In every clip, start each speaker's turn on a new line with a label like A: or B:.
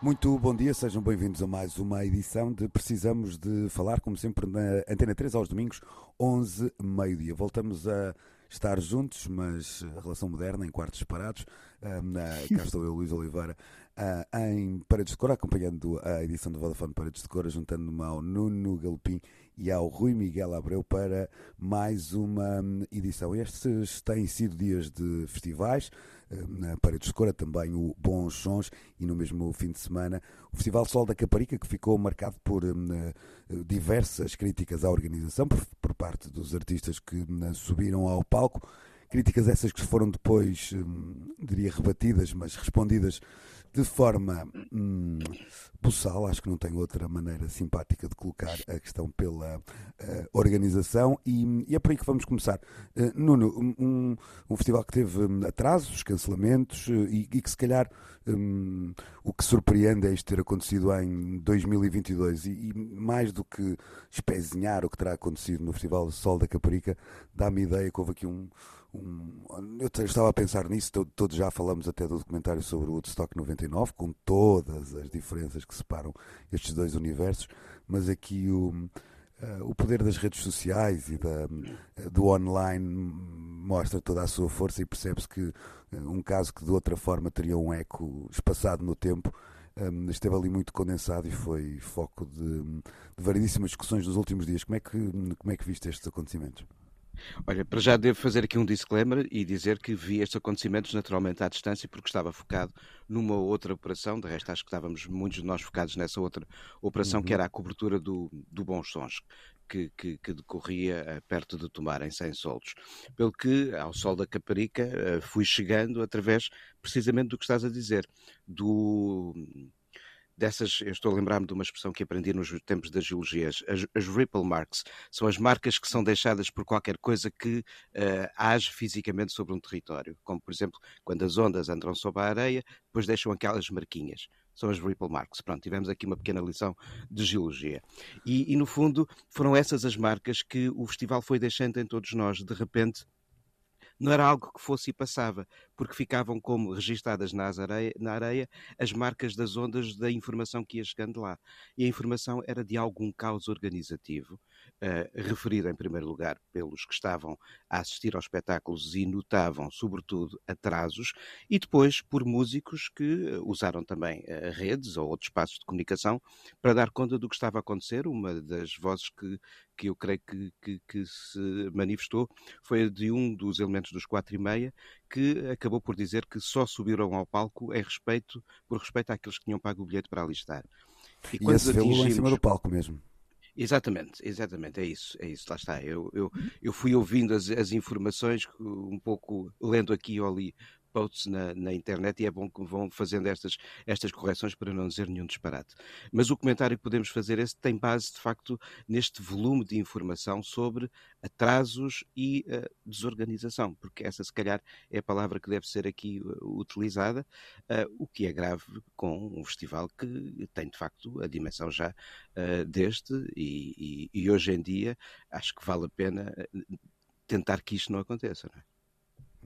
A: Muito bom dia, sejam bem-vindos a mais uma edição de Precisamos de Falar, como sempre na Antena 3 aos domingos, 11, meio-dia. Voltamos a estar juntos, mas a relação moderna, em quartos separados. Um, cá estou eu, Luís Oliveira, uh, em Paredes de Cor, acompanhando a edição do Vodafone Paredes de Cor, juntando-me ao Nuno Galopim e ao Rui Miguel Abreu para mais uma edição. Estes têm sido dias de festivais, na Paredes de Cora também o Bons Sons e no mesmo fim de semana o Festival Sol da Caparica que ficou marcado por diversas críticas à organização por, por parte dos artistas que subiram ao palco. Críticas essas que foram depois diria rebatidas mas respondidas de forma hum, buçal, acho que não tem outra maneira simpática de colocar a questão pela uh, organização e, e, é por aí que vamos começar. Uh, Nuno, um, um, festival que teve hum, atrasos, cancelamentos uh, e, e, que se calhar um, o que surpreende é isto ter acontecido em 2022 e, e mais do que espezinhar o que terá acontecido no Festival Sol da Caparica, dá-me ideia que houve aqui um um, eu estava a pensar nisso, todos já falamos até do documentário sobre o Woodstock 99, com todas as diferenças que separam estes dois universos, mas aqui o, uh, o poder das redes sociais e da, uh, do online mostra toda a sua força e percebe-se que uh, um caso que de outra forma teria um eco espaçado no tempo. Um, esteve ali muito condensado e foi foco de, de variedíssimas discussões nos últimos dias. Como é que, como é que viste estes acontecimentos?
B: Olha, para já devo fazer aqui um disclaimer e dizer que vi estes acontecimentos naturalmente à distância porque estava focado numa outra operação, de resto acho que estávamos muitos de nós focados nessa outra operação uhum. que era a cobertura do, do Bons Sons. Que, que, que, decorria uh, perto de Tomar, em 100 soldos. Pelo que, ao sol da Caparica, uh, fui chegando através precisamente do que estás a dizer, do, dessas, eu estou a lembrar-me de uma expressão que aprendi nos tempos das geologias, as, as, ripple marks, são as marcas que são deixadas por qualquer coisa que uh, age fisicamente sobre um território, como por exemplo, quando as ondas entram sobre a areia, depois deixam aquelas marquinhas são as ripple marks. Pronto, tivemos aqui uma pequena lição de geologia. E, e, no fundo, foram essas as marcas que o festival foi deixando em todos nós. De repente, não era algo que fosse e passava, porque ficavam como registadas areia, na areia as marcas das ondas da informação que ia chegando lá. E a informação era de algum caos organizativo, uh, referida em primeiro lugar pelos que estavam a assistir aos espetáculos e notavam, sobretudo, atrasos, e depois por músicos que usaram também uh, redes ou outros espaços de comunicação para dar conta do que estava a acontecer. Uma das vozes que, que eu creio que, que, que se manifestou foi a de um dos elementos dos quatro e meia que acabou por dizer que só subiram ao palco em respeito, por respeito àqueles que tinham pago o bilhete para alistar.
A: E, e quando esse atingimos... em cima do palco mesmo.
B: Exatamente, exatamente, é isso, é isso, lá está. Eu, eu, eu fui ouvindo as, as informações, um pouco lendo aqui ou ali posts na, na, internet e é bom que vão fazendo estas, estas correções para não dizer nenhum disparate. Mas o comentário que podemos fazer esse tem base, de facto, neste volume de informação sobre atrasos e uh, desorganização, porque essa, se calhar, é a palavra que deve ser aqui uh, utilizada, uh, o que é grave com um festival que tem, de facto, a dimensão já deste e, e, e hoje em dia acho que vale a pena tentar que isto não aconteça. Não é?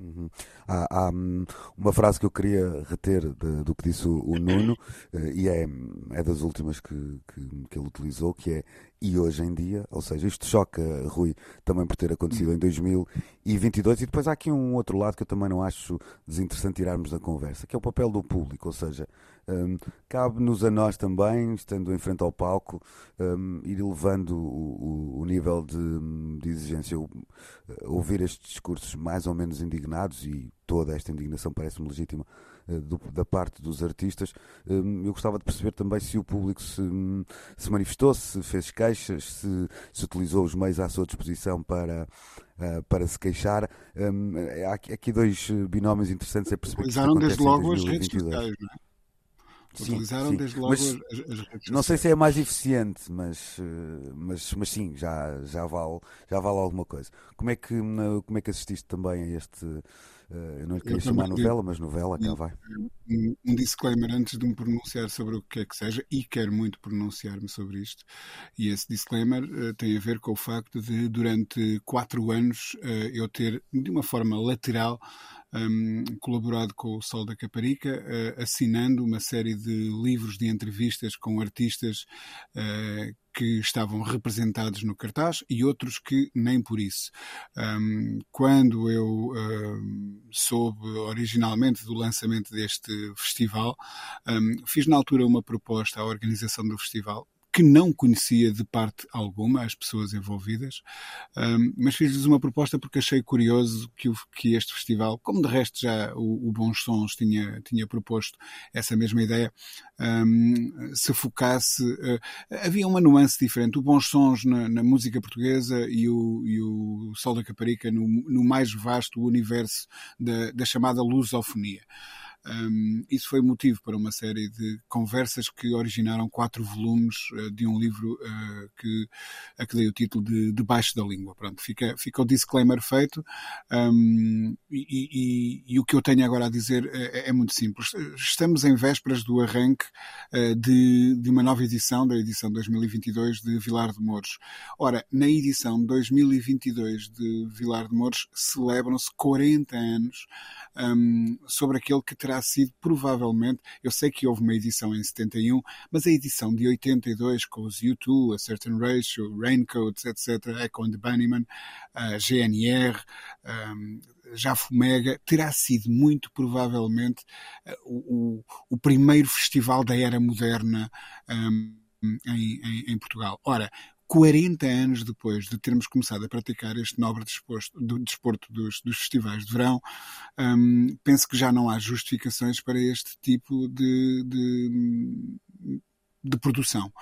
A: Uhum. Há, há, hum, uma frase que eu queria reter de, do que disse o, o Nuno, uh, e é, é das últimas que, que, que, ele utilizou, que é e hoje em dia, ou seja, isto choca, Rui, também por ter acontecido em 2022, e depois há aqui um outro lado que eu também não acho desinteressante tirarmos da conversa, que é o papel do público, ou seja, um, cabe-nos a nós também, estando em frente ao palco, um, ir elevando o, o, o nível de, de, exigência. Eu, ouvir estes discursos mais ou menos indignados e toda esta indignação parece-me legítima do, da parte dos artistas. Hum, eu gostava de perceber também se o público se, se manifestou, se fez queixas, se, se utilizou os meios à sua disposição para, para se queixar. Hum, há aqui dois binómios interessantes a perceber.
C: Utilizaram desde logo as redes sociais, não é?
A: Sim, Utilizaram sim. desde logo mas, as, as, redes Não sei se é mais eficiente, mas, mas, mas sim, já, já, vale, já vale alguma coisa. Como é, que, como é que assististe também a este eh, eu não lhe queria chamar novela, mas novela, cá vai.
C: Um, um, disclaimer antes de me pronunciar sobre o que quer que seja, e quero muito pronunciar-me sobre isto. E esse disclaimer uh, tem a ver com o facto de, durante quatro anos, uh, eu ter, de uma forma lateral, um, colaborado com o Sol da Caparica, uh, assinando uma série de livros de entrevistas com artistas uh, que estavam representados no cartaz e outros que nem por isso. Um, quando eu um, soube originalmente do lançamento deste festival, um, fiz na altura uma proposta à organização do festival que não conhecia de parte alguma as pessoas envolvidas, um, mas fiz-lhes uma proposta porque achei curioso que, o, que este festival, como de resto já o, o Bons Sons tinha, tinha proposto essa mesma ideia, um, se focasse. Uh, havia uma nuance diferente. O Bons Sons na, na música portuguesa e o, e o Sol da Caparica no, no mais vasto universo da, da chamada lusofonia. Um, isso foi motivo para uma série de conversas que originaram quatro volumes uh, de um livro uh, que, a que dei o título de Debaixo da Língua. Pronto, fica, fica o disclaimer feito um, e, e, e, o que eu tenho agora a dizer é, é muito simples. Estamos em vésperas do arranque uh, de, de uma nova edição, da edição 2022 de Vilar de Mouros. Ora, na edição 2022 de Vilar de Mouros celebram-se 40 anos um, sobre aquele que sido provavelmente, eu sei que houve uma edição em 71, mas a edição de 82 com os U2, a Certain Ratio, Raincoats, etc., Echo and the Bunnyman, a GNR, um, já Fumega, terá sido muito provavelmente uh, o, o, primeiro festival da era moderna um, em, em, em, Portugal. Ora, 40 anos depois de termos começado a praticar este nobre desporto, do, desporto dos, dos, festivais de verão, um, penso que já não há justificações para este tipo de, de, de produção.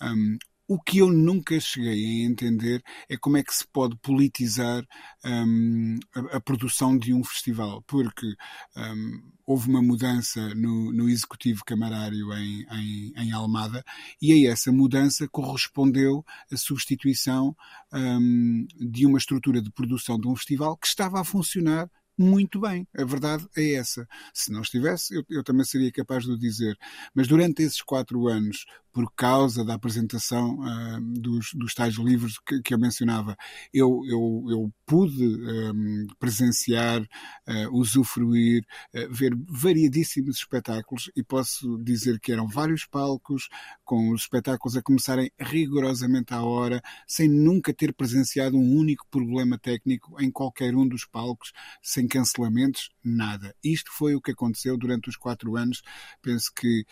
C: Um, o que eu nunca cheguei a entender é como é que se pode politizar um, a, a, produção de um festival, porque um, houve uma mudança no, no executivo camarário em, em, em, Almada e a essa mudança correspondeu a substituição um, de uma estrutura de produção de um festival que estava a funcionar muito bem. A verdade é essa. Se não estivesse, eu, eu, também seria capaz de o dizer. Mas durante esses quatro anos, por causa da apresentação uh, dos, dos tais livros que, que eu mencionava, eu, eu, eu pude um, presenciar, uh, usufruir, uh, ver variadíssimos espetáculos e posso dizer que eram vários palcos, com os espetáculos a começarem rigorosamente à hora, sem nunca ter presenciado um único problema técnico em qualquer um dos palcos, sem cancelamentos, nada. Isto foi o que aconteceu durante os quatro anos. Penso que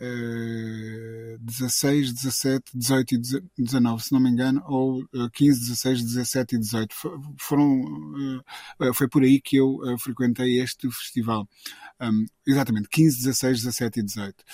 C: uh, 16, 17, 18 e 19, se não me engano, ou 15, 16, 17 e 18. Foram, uh, foi por aí que eu uh, frequentei este festival. Um, exatamente, 15, 16, 17 e 18.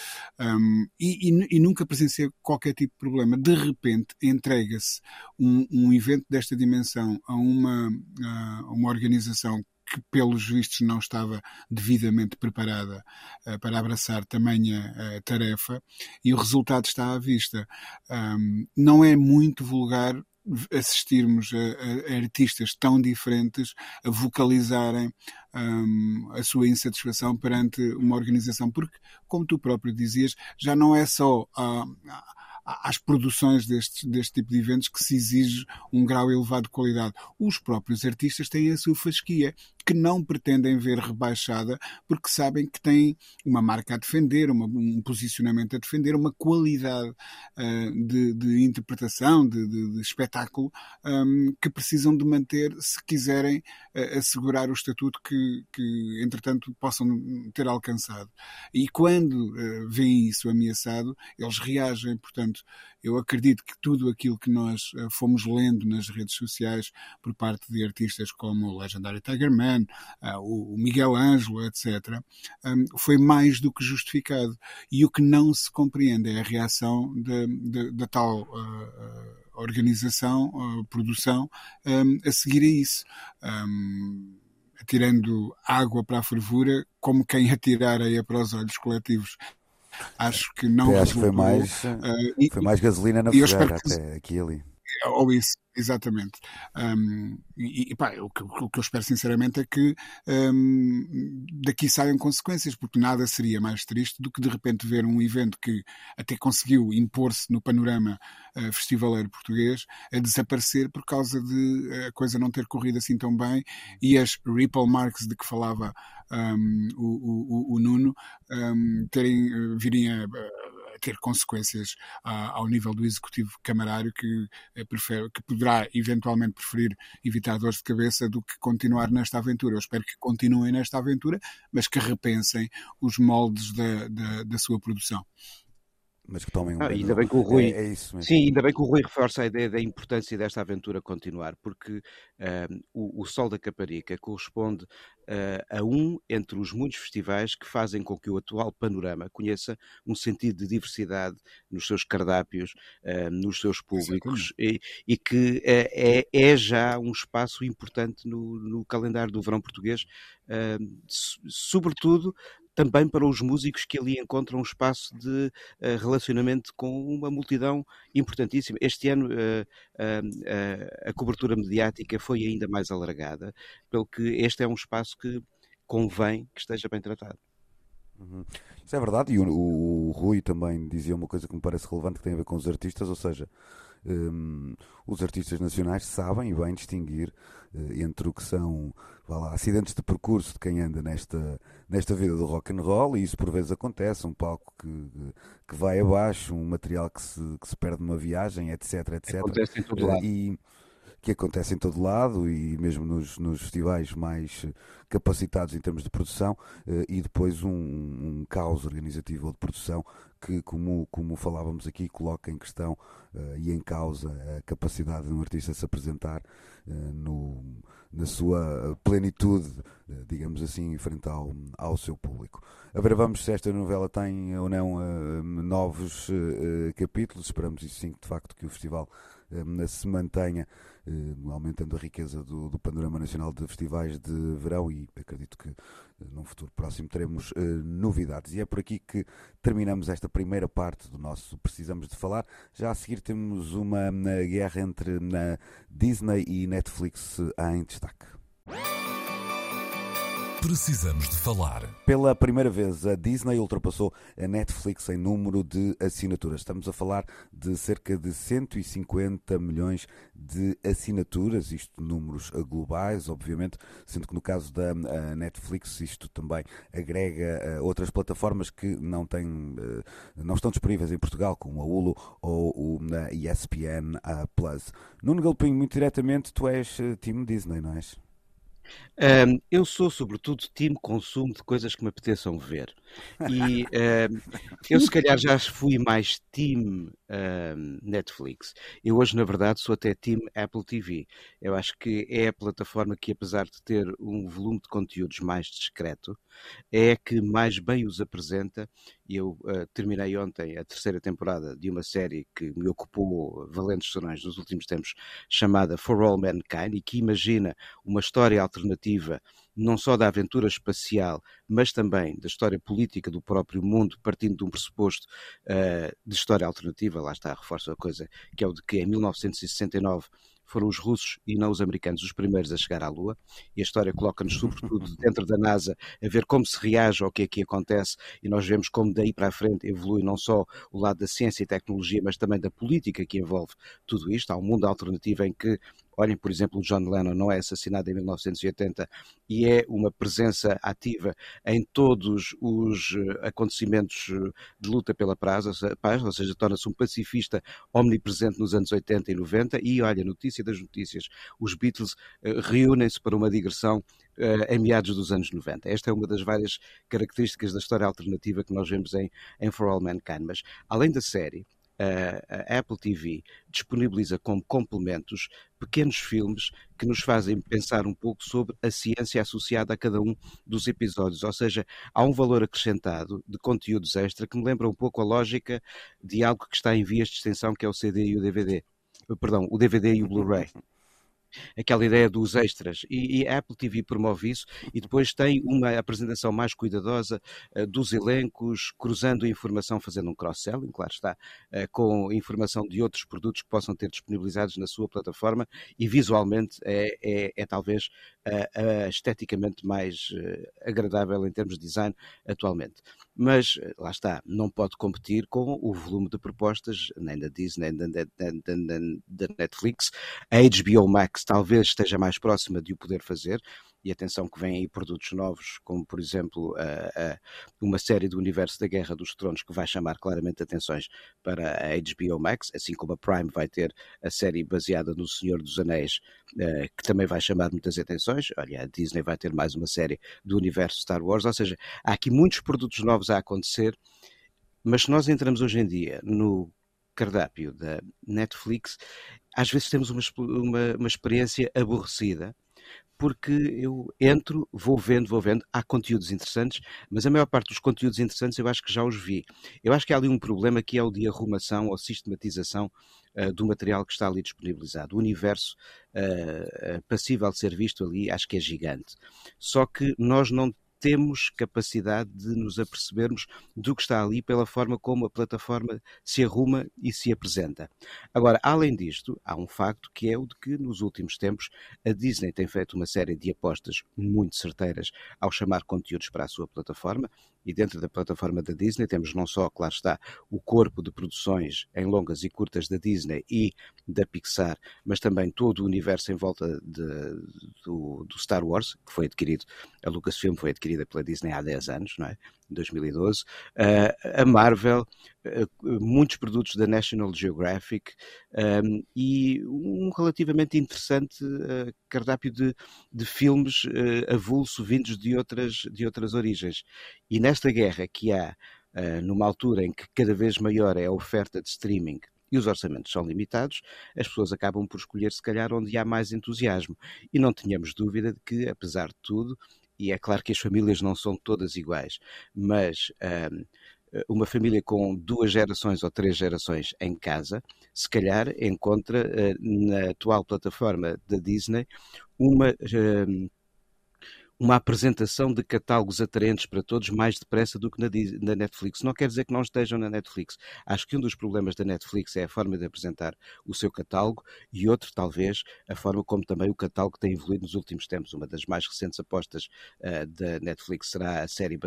C: Um, e, e, e, nunca presenciei qualquer tipo de problema. De repente, entrega-se um, um evento desta dimensão a uma, a uma organização que, pelos vistos, não estava devidamente preparada uh, para abraçar tamanha uh, tarefa e o resultado está à vista. Um, não é muito vulgar assistirmos a, a, artistas tão diferentes a vocalizarem um, a sua insatisfação perante uma organização, porque, como tu próprio dizias, já não é só. Uh, às produções deste, deste tipo de eventos que se exige um grau elevado de qualidade. Os próprios artistas têm a sua fasquia, que não pretendem ver rebaixada, porque sabem que têm uma marca a defender, uma, um posicionamento a defender, uma qualidade uh, de, de, interpretação, de, de, de espetáculo, um, que precisam de manter se quiserem uh, assegurar o estatuto que, que, entretanto, possam ter alcançado. E quando uh, veem isso ameaçado, eles reagem, portanto, eu acredito que tudo aquilo que nós uh, fomos lendo nas redes sociais por parte de artistas como o Legendary Tiger Man, Uh, o, Miguel Ângelo, etc., um, foi mais do que justificado. E o que não se compreende é a reação da tal uh, organização, produção, um, a seguir a isso. Um, atirando água para a fervura, como quem atirar areia para os olhos coletivos. Acho que não.
A: acho que foi mais, uh, foi mais gasolina na fogueira até aqui ali.
C: Ou isso, exatamente. Um, e, e pá, o, que, o, que, eu espero sinceramente é que um, daqui saiam consequências, porque nada seria mais triste do que de repente ver um evento que até conseguiu impor-se no panorama uh, festivaleiro português a desaparecer por causa de a coisa não ter corrido assim tão bem e as ripple marks de que falava um, o, o, o, Nuno terem, uh, virem a ter consequências ao nível do executivo camarário que, eh, prefere, que poderá eventualmente preferir evitar dores de cabeça do que continuar nesta aventura. Eu espero que continuem nesta aventura, mas que repensem os moldes da, da, da sua produção
A: mas que tomem um
B: ah, ainda bem que o Rui é, é isso mesmo. sim ainda bem que o Rui reforça a ideia da importância desta aventura continuar porque uh, o, o, Sol da Caparica corresponde uh, a um entre os muitos festivais que fazem com que o atual panorama conheça um sentido de diversidade nos seus cardápios uh, nos seus públicos e, e, que é, é, já um espaço importante no, no calendário do verão português sobretudo também para os músicos que ali encontram um espaço de uh, relacionamento com uma multidão importantíssima. Este ano uh, a cobertura mediática foi ainda mais alargada, pelo que este é um espaço que convém que esteja bem tratado.
A: Uhum. Isso é verdade, e o, o, o, Rui também dizia uma coisa que me parece relevante que tem a ver com os artistas, ou seja, um, os artistas nacionais sabem e bem distinguir uh, entre o que são lá, acidentes de percurso de quem anda nesta, nesta vida do rock and roll, e isso por vezes acontece, um palco que, que vai abaixo, um material que se, que se perde numa viagem, etc, etc.
B: Acontece em todo lado.
A: E, que acontece em todo lado e mesmo nos, nos festivais mais capacitados em termos de produção eh, e depois um, um caos organizativo ou de produção que, como, como falávamos aqui, coloca em questão uh, e em causa a capacidade de um artista se apresentar uh, no, na sua plenitude, uh, digamos assim, frente ao, ao seu público. A ver, vamos se esta novela tem ou não novos capítulos. Esperamos isso sim, de facto, que o festival se mantenha eh, aumentando a riqueza do, do, panorama nacional de festivais de verão e acredito que eh, num futuro próximo teremos uh, novidades. E é por aqui que terminamos esta primeira parte do nosso Precisamos de Falar. Já a seguir temos uma guerra entre na Disney e Netflix em destaque.
D: Precisamos de falar.
A: Pela primeira vez, a Disney ultrapassou a Netflix em número de assinaturas. Estamos a falar de cerca de 150 milhões de assinaturas, isto números globais, obviamente, sendo que no caso da Netflix isto também agrega outras plataformas que não têm, eh, não estão disponíveis em Portugal, como a Hulu ou o ESPN Plus. Nuno Galpinho, muito diretamente, tu és eh, time Disney, não és?
B: Um, eu sou, sobretudo, time consumo de coisas que me apeteçam ver. E um, eu, se calhar, já fui mais time um, Netflix. Eu, hoje, na verdade, sou até time Apple TV. Eu acho que é a plataforma que, apesar de ter um volume de conteúdos mais discreto, é a que mais bem os apresenta. Eu uh, terminei ontem a terceira temporada de uma série que me ocupou valentes sonhos nos últimos tempos, chamada For All Mankind, e que imagina uma história alternativa não só da aventura espacial, mas também da história política do próprio mundo, partindo de um pressuposto uh, de história alternativa, lá está, reforço a coisa, que é o de que em 1969 foram os russos e não os americanos os primeiros a chegar à Lua, e a história coloca-nos, sobretudo, dentro da NASA, a ver como se reage ao que aqui acontece, e nós vemos como daí para a frente evolui não só o lado da ciência e tecnologia, mas também da política que envolve tudo isto. Há um mundo alternativo em que Olhem, por exemplo, John Lennon não é assassinado em 1980 e é uma presença ativa em todos os eh, acontecimentos eh, de luta pela paz, ou seja, torna-se um pacifista omnipresente nos anos 80 e 90. E olha, notícia das notícias: os Beatles eh, reúnem-se para uma digressão em meados dos anos 90. Esta é uma das várias características da história alternativa que nós vemos em, em For All Mankind. Mas, além da série, a Apple TV disponibiliza como complementos pequenos filmes que nos fazem pensar um pouco sobre a ciência associada a cada um dos episódios, ou seja, há um valor acrescentado de conteúdos extra que me lembra um pouco a lógica de algo que está em vias de extensão, que é o CD e o DVD. Perdão, o DVD e o Blu-ray aquela ideia dos extras. E, e, a Apple TV promove isso e depois tem uma apresentação mais cuidadosa uh, dos elencos, cruzando informação, fazendo um cross-selling, claro está, uh, com informação de outros produtos que possam ter disponibilizados na sua plataforma e visualmente é, é, é talvez uh, esteticamente mais agradável em termos de design atualmente. Mas lá está, não pode competir com o volume de propostas nem da Disney, nem da Netflix. A HBO Max talvez esteja mais próxima de o poder fazer. E atenção que vêm aí produtos novos, como por exemplo uma série do universo da Guerra dos Tronos que vai chamar claramente atenções para a HBO Max, assim como a Prime vai ter a série baseada no Senhor dos Anéis, eh, que também vai chamar muitas atenções. Olha, a Disney vai ter mais uma série do universo Star Wars, ou seja, há aqui muitos produtos novos a acontecer, mas se nós entramos hoje em dia no cardápio da Netflix, às vezes temos uma, uma, uma experiência aborrecida porque eu entro, vou vendo, vou vendo, há conteúdos interessantes, mas a maior parte dos conteúdos interessantes eu acho que já os vi. Eu acho que há ali um problema que é o de arrumação ou sistematização uh, do material que está ali disponibilizado. O universo uh, passível de ser visto ali acho que é gigante. Só que nós não temos capacidade de nos apercebermos do que está ali pela forma como a plataforma se arruma e se apresenta. Agora, além disto, há um facto que é o de que nos últimos tempos a Disney tem feito uma série de apostas muito certeiras ao chamar conteúdos para a sua plataforma e dentro da plataforma da Disney temos não só, claro está, o corpo de produções em longas e curtas da Disney e da Pixar, mas também todo o universo em volta de, do, do, Star Wars, que foi adquirido, a Lucasfilm foi adquirida pela Disney há 10 anos, não é? 2012, uh, a Marvel, uh, muitos produtos da National Geographic um, e um relativamente interessante uh, cardápio de, de filmes avulso vindos de outras, de outras origens. E nesta guerra que há, numa altura em que cada vez maior é a oferta de streaming e os orçamentos são limitados, as pessoas acabam por escolher, se calhar, onde há mais entusiasmo. E não tínhamos dúvida de que, apesar de tudo, e é claro que as famílias não são todas iguais, mas um, uma família com duas gerações ou três gerações em casa, se calhar encontra uh, na atual plataforma da Disney uma. Uh, uma apresentação de catálogos atraentes para todos mais depressa do que na, na, Netflix. Não quer dizer que não estejam na Netflix. Acho que um dos problemas da Netflix é a forma de apresentar o seu catálogo e outro, talvez, a forma como também o catálogo tem evoluído nos últimos tempos. Uma das mais recentes apostas uh, da Netflix será a série uh,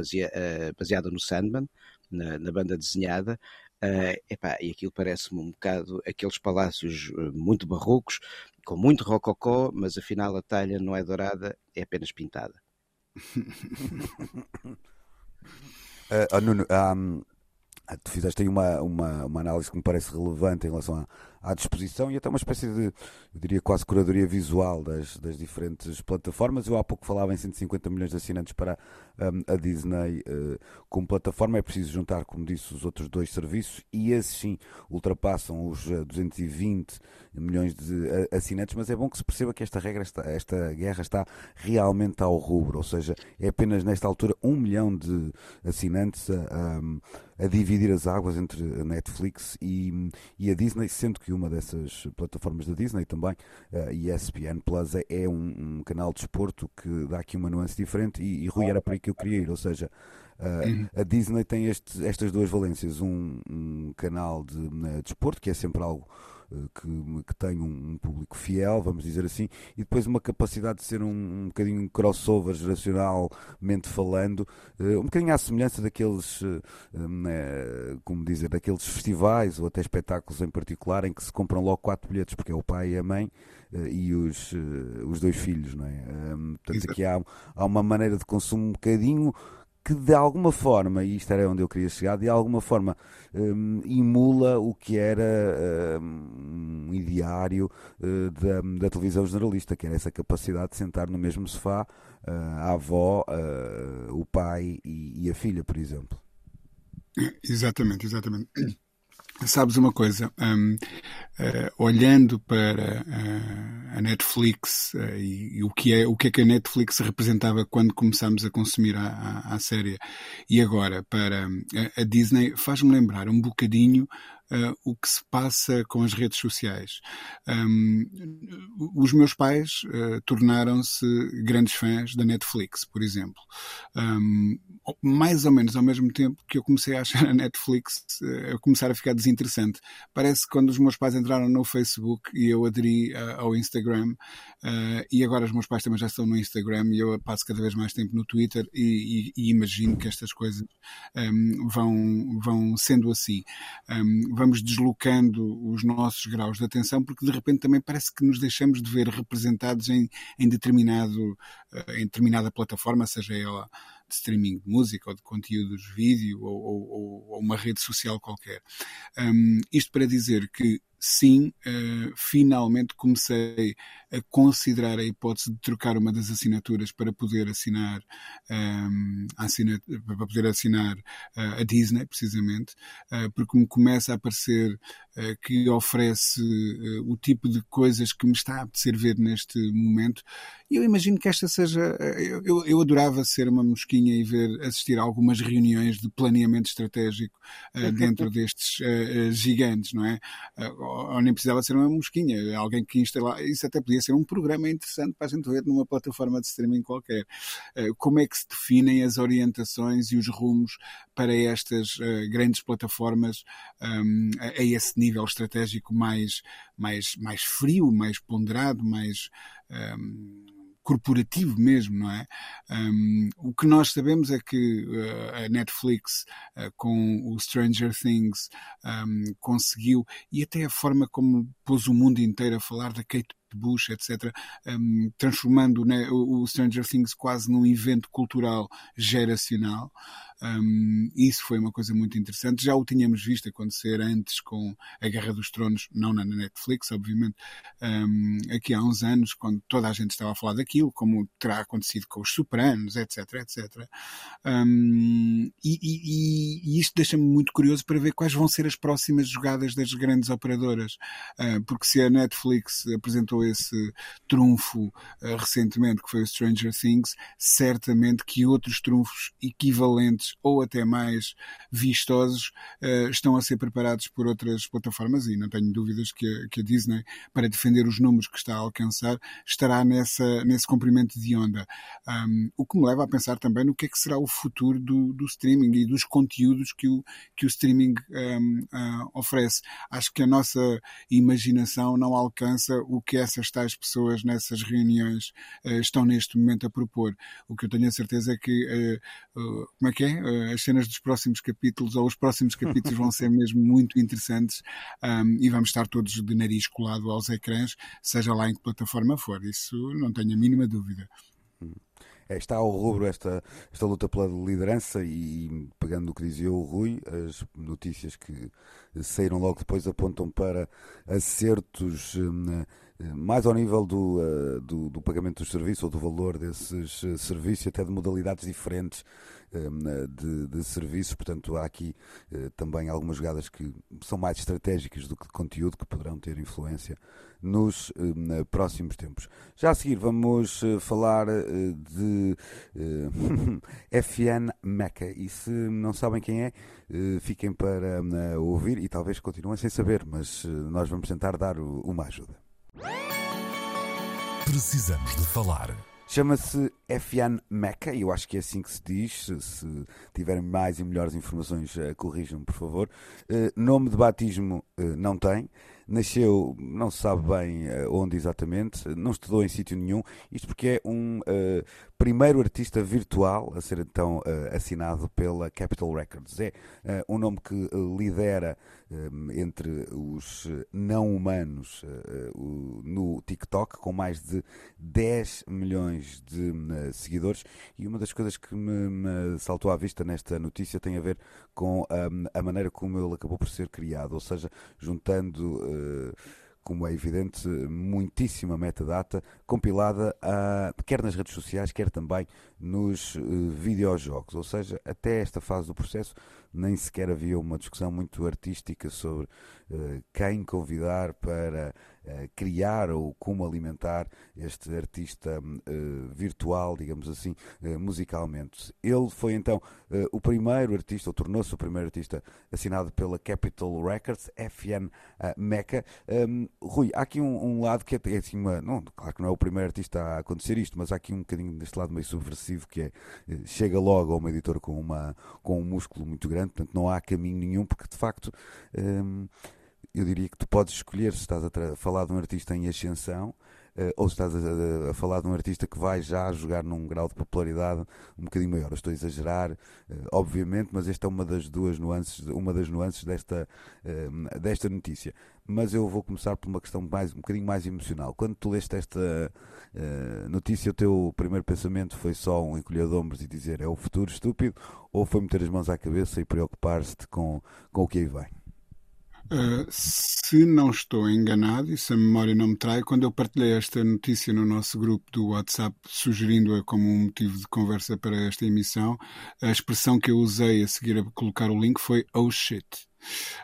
B: baseada no Sandman, na, na banda desenhada. Uh, epá, e aquilo parece-me um bocado aqueles palácios muito barrocos, com muito rococó, mas afinal a talha não é dourada, é apenas pintada.
A: Uh, oh, Nuno, um, tu fizeste aí uma, uma, uma análise que me parece relevante em relação a, à disposição e até uma espécie de, eu diria quase curadoria visual das, das diferentes plataformas. Eu há pouco falava em 150 milhões de assinantes para um, a Disney uh, como plataforma. É preciso juntar, como disse, os outros dois serviços e esses sim ultrapassam os 220 eh, milhões de uh, assinantes. Mas é bom que se perceba que esta regra, está, esta guerra está realmente ao rubro, ou seja, é apenas nesta altura um milhão de assinantes a, a, a dividir as águas entre a Netflix e, e a Disney, sendo que uma dessas plataformas da Disney também, a ESPN Plus, é, é um, um, canal de esporto que dá aqui uma nuance diferente. E, e Rui era para aí que eu queria ir, ou seja, a Disney tem este, estas duas valências, um, um canal de, de desporto, que é sempre algo eh, que, que tem um, público fiel, vamos dizer assim, e depois uma capacidade de ser um, um bocadinho crossover geracionalmente falando, uh, um bocadinho à semelhança daqueles, uh, né, como dizer, daqueles festivais ou até espetáculos em particular em que se compram logo quatro bilhetes, porque é o pai e a mãe. E os, os dois filhos, não é? portanto, aqui há, há uma maneira de consumo um bocadinho que de alguma forma, e isto era onde eu queria chegar, de alguma forma um, emula o que era hum, um ideário uh, da, da, televisão generalista, que era essa capacidade de sentar no mesmo sofá uh, a avó, uh, o pai e, e, a filha, por exemplo.
C: Exatamente, exatamente. Sabes uma coisa, um, uh, eh, olhando para uh, a Netflix uh, e, e, o, que é, o que é que a Netflix representava quando começámos a consumir a, a, a série e agora para a, a Disney, faz-me lembrar um bocadinho o que se passa com as redes sociais. Um, os meus pais tornaram-se grandes fãs da Netflix, por exemplo. Mais ou menos ao mesmo tempo que eu comecei a achar a Netflix uh, a começar a ficar desinteressante. Parece que quando os meus pais entraram no Facebook e eu aderi ao Instagram, e agora os meus pais também já estão no Instagram e eu passo cada vez mais tempo no Twitter e, e, e imagino que estas coisas um, vão, vão sendo assim. Um, vamos deslocando os nossos graus de atenção, porque de repente também parece que nos deixamos de ver representados em, em, determinado, eh, em determinada plataforma, seja ela de streaming de música ou de conteúdos de vídeo ou, ou, ou uma rede social qualquer. Um, isto para dizer que sim, uh, finalmente comecei a considerar a hipótese de trocar uma das assinaturas para poder assinar, um, ehm, para poder assinar uh, a Disney, precisamente, uh, porque me começa a parecer uh, que oferece o tipo de coisas que me está a apetecer ver neste momento. E eu imagino que esta seja. Eu, eu adorava ser uma mosquinha e ver, assistir a algumas reuniões de planeamento estratégico dentro destes gigantes, não é? Ou nem precisava ser uma mosquinha, alguém que instalar. Isso até podia ser um programa interessante para a gente ver numa plataforma de streaming qualquer. Eh, como é que se definem as orientações e os rumos para estas uh, grandes plataformas ehm, a, esse nível estratégico mais, mais, mais frio, mais ponderado, mais. Ehm, corporativo mesmo, não é? Um, o que nós sabemos é que uh, a Netflix, uh, com o Stranger Things, um, conseguiu, e até a forma como pôs o mundo inteiro a falar da Kate Bush, etc., um, transformando né, o Stranger Things quase num evento cultural geracional. Um, isso foi uma coisa muito interessante. Já o tínhamos visto acontecer antes com a Guerra dos Tronos, não na Netflix, obviamente, um, aqui há uns anos, quando toda a gente estava a falar daquilo, como terá acontecido com os Sopranos, etc, etc. Um, e, e, e, isto deixa-me muito curioso para ver quais vão ser as próximas jogadas das grandes operadoras, uh, porque se a Netflix apresentou esse trunfo uh, recentemente, que foi o Stranger Things, certamente que outros trunfos equivalentes ou até mais vistosos uh, estão a ser preparados por outras plataformas e não tenho dúvidas que a, que a, Disney, para defender os números que está a alcançar, estará nessa, nesse comprimento de onda. Um, o que me leva a pensar também no que é que será o futuro do, do streaming e dos conteúdos que o, que o streaming um, uh, ah, oferece. Acho que a nossa imaginação não alcança o que essas tais pessoas nessas reuniões uh, estão neste momento a propor. O que eu tenho a certeza é que, como é que é? Eh, as cenas dos próximos capítulos ou os próximos capítulos vão ser mesmo muito interessantes um, e vamos estar todos de nariz colado aos ecrãs, seja lá em que plataforma for. Isso não tenho a mínima dúvida.
A: É, está ao rubro esta, esta luta pela liderança e, pegando no que dizia o Rui, as notícias que saíram logo depois apontam para acertos hum, mais ao nível do, eh, do, do, pagamento dos serviços ou do valor desses eh, serviços, até de modalidades diferentes eh, de, de serviços. Portanto, há aqui também algumas jogadas que são mais estratégicas do que de conteúdo, que poderão ter influência nos próximos tempos. Já a seguir, vamos falar de FN Meca. E se não sabem quem é, fiquem para ouvir e talvez continuem sem saber, mas nós vamos tentar dar uma ajuda.
D: Precisamos de falar.
A: Chama-se Fian Meca, e eu acho que é assim que se diz. Se tiverem mais e melhores informações, uh, corrijam-me, por favor. Uh, nome de batismo uh, não tem. Nasceu, não se sabe bem onde exatamente, não estudou em sítio nenhum. Isto porque é um primeiro artista virtual a ser então assinado pela Capitol Records. É um nome que lidera entre os não humanos no TikTok, com mais de 10 milhões de seguidores. E uma das coisas que me, saltou à vista nesta notícia tem a ver com a maneira como ele acabou por ser criado, ou seja, juntando. Como é evidente, muitíssima metadata compilada a, quer nas redes sociais, quer também nos uh, videojogos. Ou seja, até esta fase do processo nem sequer havia uma discussão muito artística sobre uh, quem convidar para criar ou como alimentar este artista uh, virtual, digamos assim, musicalmente. Ele foi então o primeiro artista, ou tornou-se o primeiro artista assinado pela Capitol Records, FN Mecca. Um, Rui, há aqui um, lado que é, é assim, uma, não, claro que não é o primeiro artista a acontecer isto, mas há aqui um bocadinho deste lado meio subversivo que é chega logo a uma editora com, uma, com um músculo muito grande, portanto não há caminho nenhum, porque de facto um, eu diria que tu podes escolher se estás a falar de um artista em ascensão uh, ou se estás a, a, falar de um artista que vai já jogar num grau de popularidade um bocadinho maior. Estou a exagerar, uh, obviamente, mas esta é uma das duas nuances, uma das nuances desta, uh, desta notícia. Mas eu vou começar por uma questão mais, um bocadinho mais emocional. Quando tu leste esta notícia, o teu primeiro pensamento foi só um encolher de ombros e dizer é o futuro estúpido, ou foi meter as mãos à cabeça e preocupar-se com, com o que aí vem?
C: Uh, se não estou enganado, e se a memória não me trai, quando eu partilhei esta notícia no nosso grupo do WhatsApp, sugerindo-a como um motivo de conversa para esta emissão, a expressão que eu usei a seguir a colocar o link foi oh shit.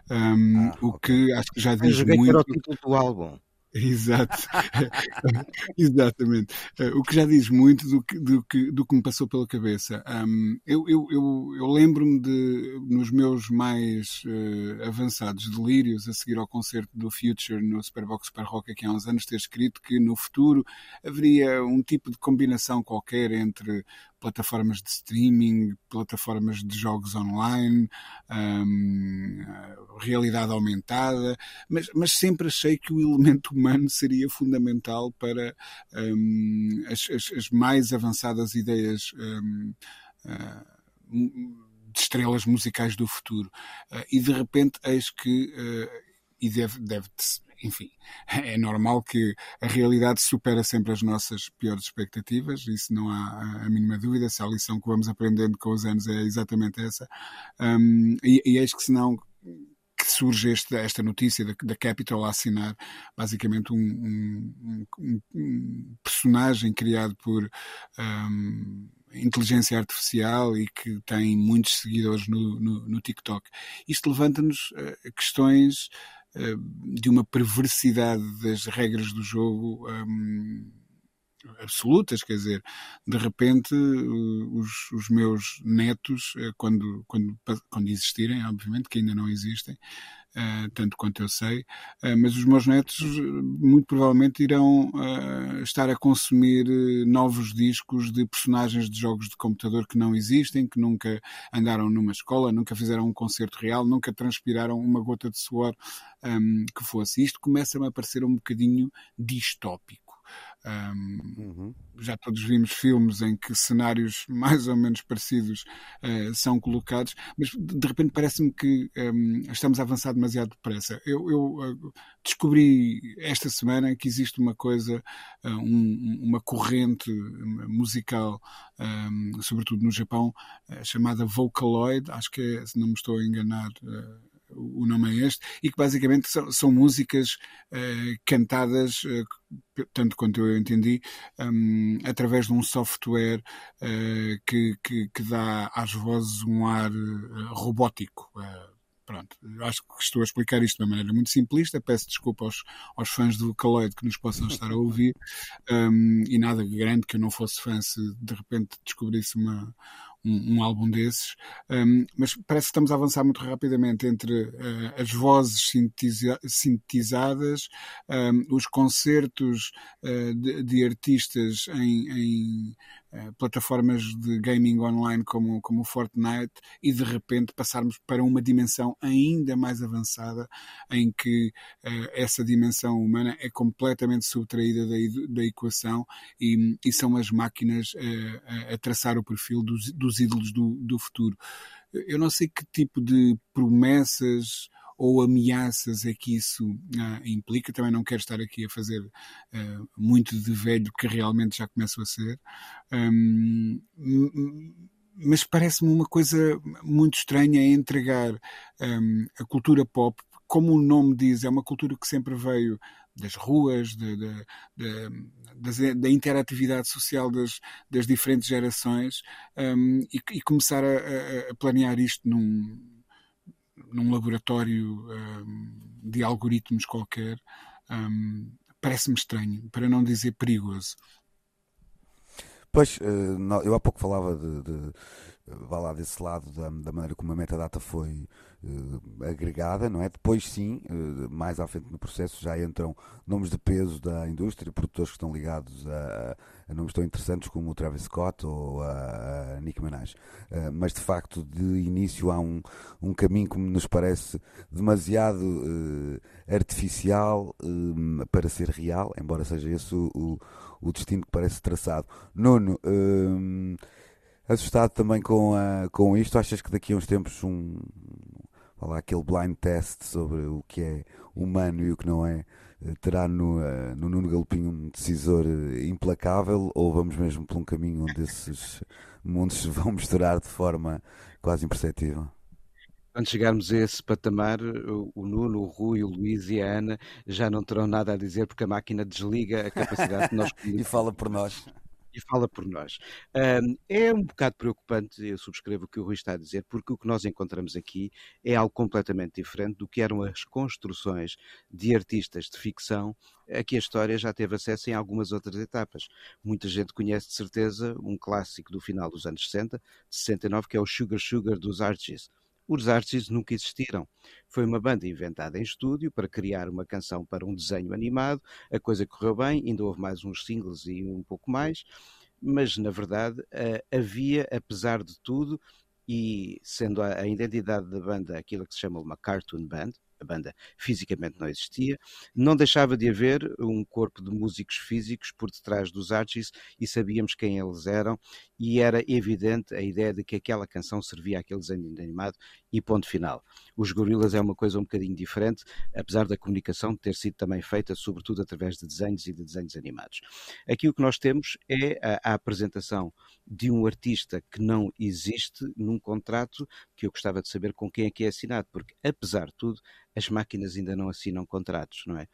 C: Um, ah, o okay. que acho que já diz muito. Era o
B: título do álbum.
C: Exato. Exatamente. Uh, o que já diz muito do que, do que, do que me passou pela cabeça. Um, eu eu, eu, eu lembro-me de, nos meus mais uh, avançados delírios, a seguir ao concerto do Future no Superbox Super Rock aqui há uns anos, ter escrito que no futuro haveria um tipo de combinação qualquer entre plataformas de streaming, plataformas de jogos online, um, realidade aumentada, mas, mas, sempre achei que o elemento humano seria fundamental para um, as, as, as, mais avançadas ideias. Um, uh, de estrelas musicais do futuro. Uh, e de repente eis que, e deve, deve enfim, é normal que a realidade supera sempre as nossas piores expectativas, isso não há a mínima dúvida. Se a lição que vamos aprendendo com os anos é exatamente essa. Um, e, e eis que, se não que surge este, esta notícia da, da Capital a assinar basicamente um, um, um, um personagem criado por inteligência artificial e que tem muitos seguidores no, no, no TikTok. Isto levanta-nos uh, questões de uma perversidade das regras do jogo um, absolutas, quer dizer, de repente os, os meus netos, eh, quando, quando, quando existirem, obviamente que ainda não existem, tanto quanto eu sei, uh, mas os meus netos muito provavelmente irão estar a consumir novos discos de personagens de jogos de computador que não existem, que nunca andaram numa escola, nunca fizeram um concerto real, nunca transpiraram uma gota de suor um, que fosse. Isto começa-me a parecer um bocadinho distópico. Um, uhum. Já todos vimos filmes em que cenários mais ou menos parecidos uh, são colocados, mas de repente parece-me que um, estamos a avançar demasiado depressa. Eu, eu uh, descobri esta semana que existe uma coisa, uh, um, uma corrente musical, sobretudo no Japão, chamada Vocaloid, acho que é, se não me estou a enganar o nome é este, e que basicamente são, são músicas uh, cantadas, uh, tanto quanto eu entendi, um, através de um software uh, que, que, que, dá às vozes um ar robótico. Pronto, acho que estou a explicar isto de uma maneira muito simplista. Peço desculpa aos, aos fãs do Caloid que nos possam estar a ouvir. Um, e nada grande que eu não fosse fã se de repente descobrisse uma, um, um álbum desses, um, mas parece que estamos a avançar muito rapidamente entre uh, as vozes sintetiza sintetizadas, um, os concertos uh, de, de, artistas em, em plataformas de gaming online como, como o Fortnite e de repente passarmos para uma dimensão ainda mais avançada em que essa dimensão humana é completamente subtraída da, da equação e, e, são as máquinas a traçar o perfil dos, dos dos ídolos do, do futuro. Eu não sei que tipo de promessas ou ameaças é que isso uh, implica. Também não quero estar aqui a fazer uh, muito de velho que realmente já começo a ser. Um, mas parece-me uma coisa muito estranha entregar um, a cultura pop, como o nome diz, é uma cultura que sempre veio das ruas, de, de, de, da interatividade social das, das diferentes gerações um, e, e, começar a, a, planear isto num, num laboratório de algoritmos qualquer, parece-me estranho, para não dizer perigoso.
A: Pois, eu há pouco falava de, de vá lá desse lado da, da maneira como a metadata foi uh, agregada, não é? Depois sim, uh, mais à frente no processo já entram nomes de peso da indústria, produtores que estão ligados a, a nomes tão interessantes como o Travis Scott ou a, a Nicki Minaj. Uh, mas de facto, de início há um, um caminho que nos parece demasiado artificial para ser real, embora seja esse o, o, o destino que parece traçado. Nuno, assustado também com, a, com isto? Achas que daqui a uns tempos um lá, aquele blind test sobre o que é humano e o que não é eh, terá no, uh, no Nuno Galopim um decisor eh, implacável ou vamos mesmo por um caminho onde esses mundos se vão misturar de forma quase imperceptível?
B: Quando chegarmos a esse patamar, o Nuno, o Rui, o Luís e a Ana já não terão nada a dizer porque a máquina desliga a capacidade de nós.
A: e fala por nós
B: e fala por nós. Um, é um bocado preocupante, eu subscrevo o que o Rui está a dizer, porque o que nós encontramos aqui é algo completamente diferente do que eram as construções de artistas de ficção a que a história já teve acesso em algumas outras etapas. Muita gente conhece de certeza um clássico do final dos anos 60, de 69, que é o Sugar Sugar dos Archies os Archies nunca existiram. Foi uma banda inventada em estúdio para criar uma canção para um desenho animado. A coisa correu bem, ainda houve mais uns singles e um pouco mais, mas na verdade eh, havia, apesar de tudo, e sendo a, identidade da banda aquilo que se chama uma cartoon band, a banda fisicamente não existia, não deixava de haver um corpo de músicos físicos por detrás dos Archies e sabíamos quem eles eram e era evidente a ideia de que aquela canção servia àquele desenho animado e ponto final. Os Gorilas é uma coisa um bocadinho diferente, apesar da comunicação ter sido também feita sobretudo através de desenhos e de desenhos animados. Aqui o que nós temos é a, a apresentação de um artista que não existe num contrato que eu gostava de saber com quem é que é assinado, porque apesar de tudo as máquinas ainda não assinam contratos, não é?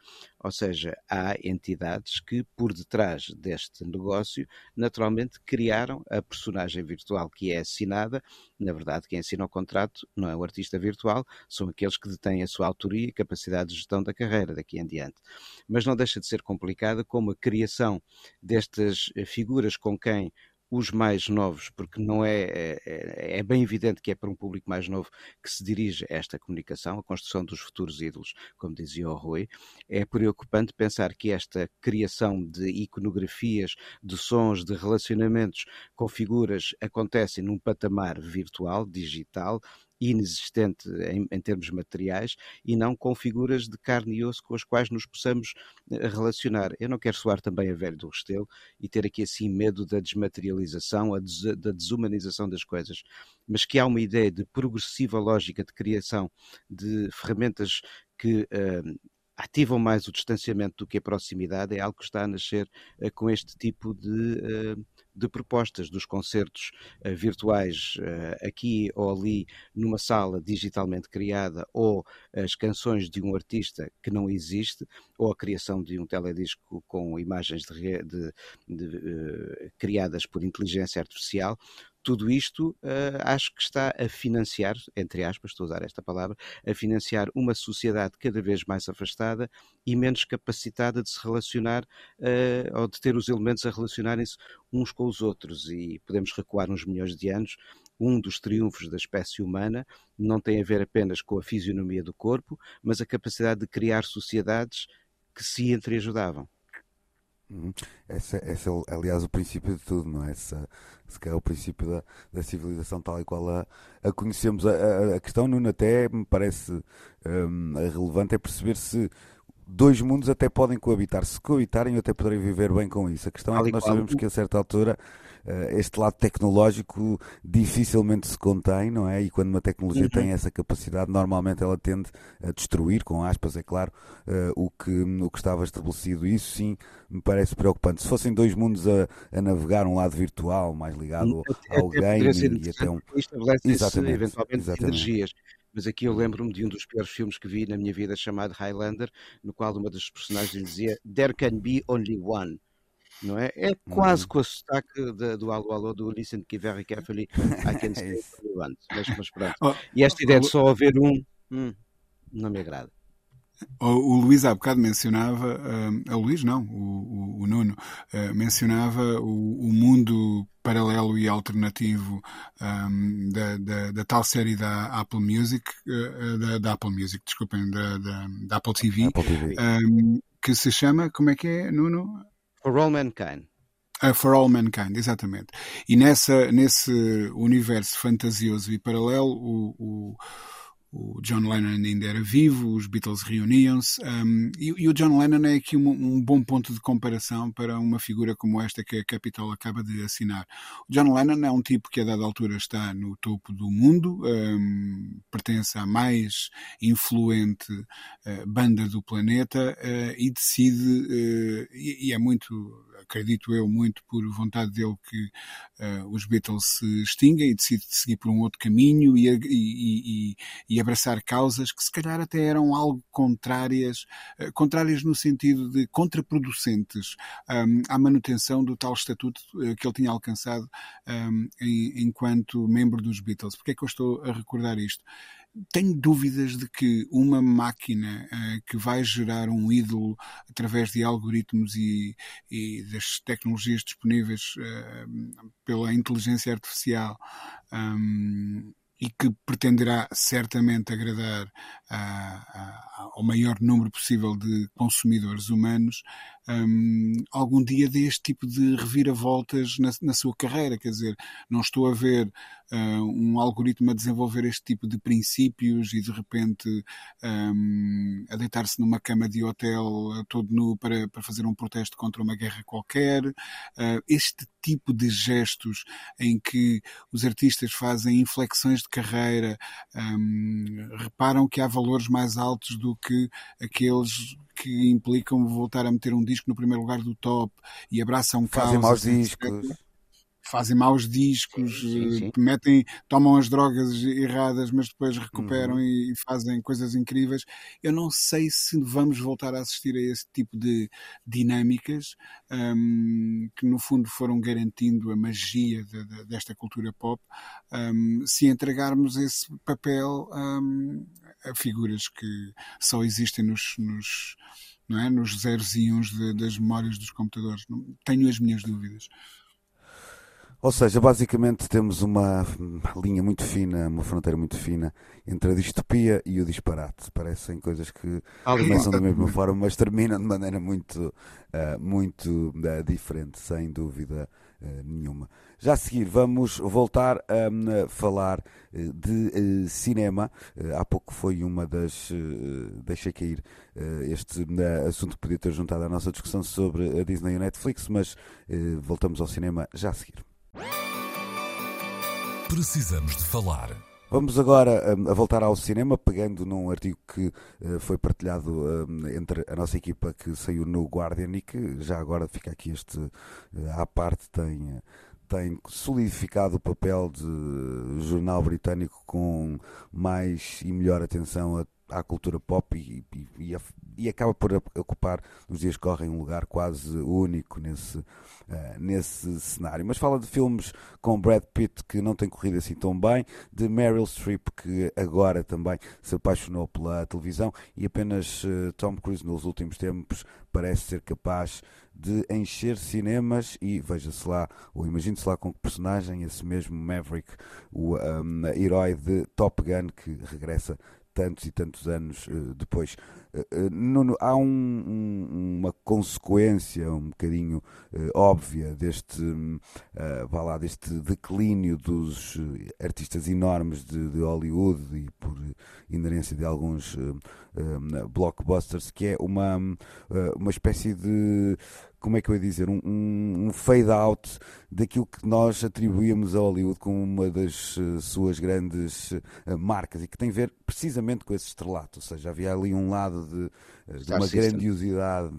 B: Ou seja, há entidades que, por detrás deste negócio, naturalmente criaram a personagem virtual que é assinada. Na verdade, quem assina o contrato não é o artista virtual, são aqueles que detêm a sua autoria e capacidade de gestão da carreira daqui em diante. Mas não deixa de ser complicada como a criação destas figuras com quem os mais novos, porque não é, é, é, é, bem evidente que é para um público mais novo que se dirige esta comunicação, a construção dos futuros ídolos, como dizia o Rui. É preocupante pensar que esta criação de iconografias, de sons, de relacionamentos com figuras acontece num patamar virtual, digital, inexistente em, em, termos materiais e não com figuras de carne e osso com as quais nos possamos eh, relacionar. Eu não quero soar também a velho do Restelo e ter aqui assim medo da desmaterialização, des, da desumanização das coisas, mas que há uma ideia de progressiva lógica de criação de ferramentas que uh, ativam mais o distanciamento do que a proximidade, é algo que está a nascer uh, com este tipo de uh, de propostas dos concertos uh, virtuais uh, aqui ou ali numa sala digitalmente criada ou as canções de um artista que não existe ou a criação de um teledisco com imagens de, de, de, uh, criadas por inteligência artificial tudo isto uh, acho que está a financiar, entre aspas, estou a usar esta palavra, a financiar uma sociedade cada vez mais afastada e menos capacitada de se relacionar uh, ou de ter os elementos a relacionarem-se uns com os outros. E podemos recuar uns milhões de anos. Um dos triunfos da espécie humana não tem a ver apenas com a fisionomia do corpo, mas a capacidade de criar sociedades que se entreajudavam.
A: Uhum. Esse, esse é, aliás, o princípio de tudo, não é? Esse, se calhar, o princípio da, da civilização tal e qual a, a conhecemos. A, a, a questão, Nuno, até me parece um, relevante é perceber se dois mundos até podem coabitar. Se coabitarem, eu até poderei viver bem com isso. A questão é que nós sabemos que a certa altura este lado tecnológico dificilmente se contém, não é? E quando uma tecnologia uhum. tem essa capacidade, normalmente ela tende a destruir, com aspas, é claro, uh, o, que, o que estava estabelecido. Isso sim me parece preocupante. Se fossem dois mundos a, a navegar, um lado virtual mais ligado até, ao game e até um.
B: Exatamente, eventualmente exatamente. energias mas aqui eu lembro-me de um dos piores filmes que vi na minha vida chamado Highlander, no qual uma das personagens dizia There can be only one não é? É quase uhum. com o sotaque de, do Alô Alô do Listen to Very Carefully I Can Stay é mas, mas pronto. Oh, e esta ideia de só haver um Hum, não me agrada.
C: O, o Luís há bocado mencionava, o Luís não, o, o, o Nuno, uh, mencionava o, o, mundo paralelo e alternativo um, da, da, da, tal série da Apple Music, uh, da, da, Apple Music, desculpem, da, da, Apple TV,
A: Apple TV.
C: Um, que se chama, como é que é, Nuno?
B: For All Mankind.
C: Uh, for All Mankind, exatamente. E nessa, nesse universo fantasioso e paralelo, o, o o John Lennon ainda era vivo, os Beatles reuniam-se, um, e, e, o John Lennon é aqui um, um, bom ponto de comparação para uma figura como esta que a Capital acaba de assinar. O John Lennon é um tipo que a dada altura está no topo do mundo, um, pertence à mais influente uh, banda do planeta uh, e decide, uh, e, e é muito acredito eu, muito por vontade dele que uh, os Beatles se extinguem e decide seguir por um outro caminho e, e, e, e, abraçar causas que se calhar até eram algo contrárias, uh, contrárias no sentido de contraproducentes um, à manutenção do tal estatuto uh, que ele tinha alcançado um, em, enquanto membro dos Beatles. Porquê é que eu estou a recordar isto? Tenho dúvidas de que uma máquina uh, que vai gerar um ídolo através de algoritmos e, e das tecnologias disponíveis uh, pela inteligência artificial um, e que pretenderá certamente agradar a, ao maior número possível de consumidores humanos, um, algum dia dê este tipo de reviravoltas na, na, sua carreira. Quer dizer, não estou a ver uh, um algoritmo a desenvolver este tipo de princípios e de repente um, a deitar-se numa cama de hotel todo nu para, para fazer um protesto contra uma guerra qualquer. Uh, este tipo de gestos em que os artistas fazem inflexões de carreira, um, reparam que há valores mais altos do que aqueles que implicam voltar a meter um disco no primeiro lugar do top e abraçam
A: Fazem maus discos.
C: Fazem maus discos, sim, sim. Eh, metem, tomam as drogas erradas, mas depois recuperam uhum. e fazem coisas incríveis. Eu não sei se vamos voltar a assistir a esse tipo de dinâmicas um, que, no fundo, foram garantindo a magia de, de, desta cultura pop, um, se entregarmos esse papel um, a figuras que só existem nos, nos, não é? nos zeros e uns de, das memórias dos computadores. Tenho as minhas dúvidas.
A: Ou seja, basicamente temos uma linha muito fina, uma fronteira muito fina entre a distopia e o disparate. Parecem coisas que começam da mesma forma, mas terminam de maneira muito, uh, muito uh, diferente, sem dúvida nenhuma. Já a seguir, vamos voltar a falar de cinema. há pouco foi uma das. deixei cair este assunto que podia ter juntado à nossa discussão sobre a Disney e a Netflix, mas voltamos ao cinema já a seguir.
D: Precisamos de falar.
A: Vamos agora um, a voltar ao cinema, pegando num artigo que uh, foi partilhado um, entre a nossa equipa que saiu no Guardian e que já agora fica aqui este uh, à parte, tem, tem solidificado o papel de jornal britânico com mais e melhor atenção a à cultura pop e, e, e, acaba por ocupar nos dias que correm um lugar quase único nesse, uh, nesse cenário. Mas fala de filmes com Brad Pitt que não tem corrido assim tão bem, de Meryl Streep que agora também se apaixonou pela televisão e apenas uh, Tom Cruise nos últimos tempos parece ser capaz de encher cinemas e veja-se lá, ou imagine-se lá com que personagem, esse mesmo Maverick, o um, herói de Top Gun que regressa tantos e tantos anos uh, depois. Uh, Nuno, há um, um, uma consequência um bocadinho óbvia deste, uh, lá, deste declínio dos artistas enormes de, de, Hollywood e por inerência de alguns blockbusters, que é uma, uma espécie de como é que eu ia dizer, um, um, fade out daquilo que nós atribuíamos a Hollywood como uma das uh, suas grandes uh, marcas e que tem a ver precisamente com esse estrelato. Ou seja, havia ali um lado de, uh, de uma system. grandiosidade,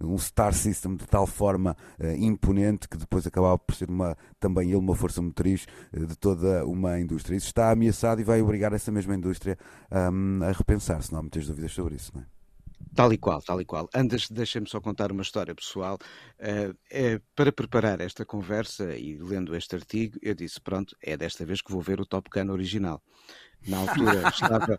A: um star system de tal forma imponente que depois acabava por ser uma, também ele uma força motriz de toda uma indústria. Isso está ameaçado e vai obrigar essa mesma indústria um, a repensar-se. Não há muitas dúvidas sobre isso, não é?
B: Tal e qual, tal e qual. Antes, deixem-me só contar uma história pessoal. Uh, para preparar esta conversa e lendo este artigo, eu disse: pronto, é desta vez que vou ver o Top Gun original. Na altura estava,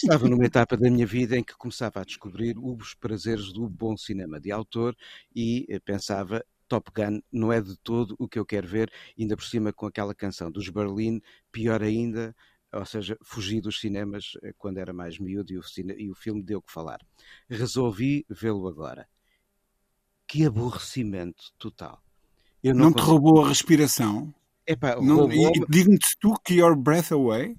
B: Estava numa etapa da minha vida em que começava a descobrir os prazeres do bom cinema de autor e eh, pensava. Top Gun não é de todo o que eu quero ver, ainda por cima com aquela canção dos Berlim, pior ainda, ou seja, fugi dos cinemas eh, quando era mais miúdo e o, cine, e o filme deu que falar. Resolvi vê-lo agora. Que aborrecimento total.
C: Eu não, não te roubou a respiração?
B: Epá,
C: não, Didn't took your breath away?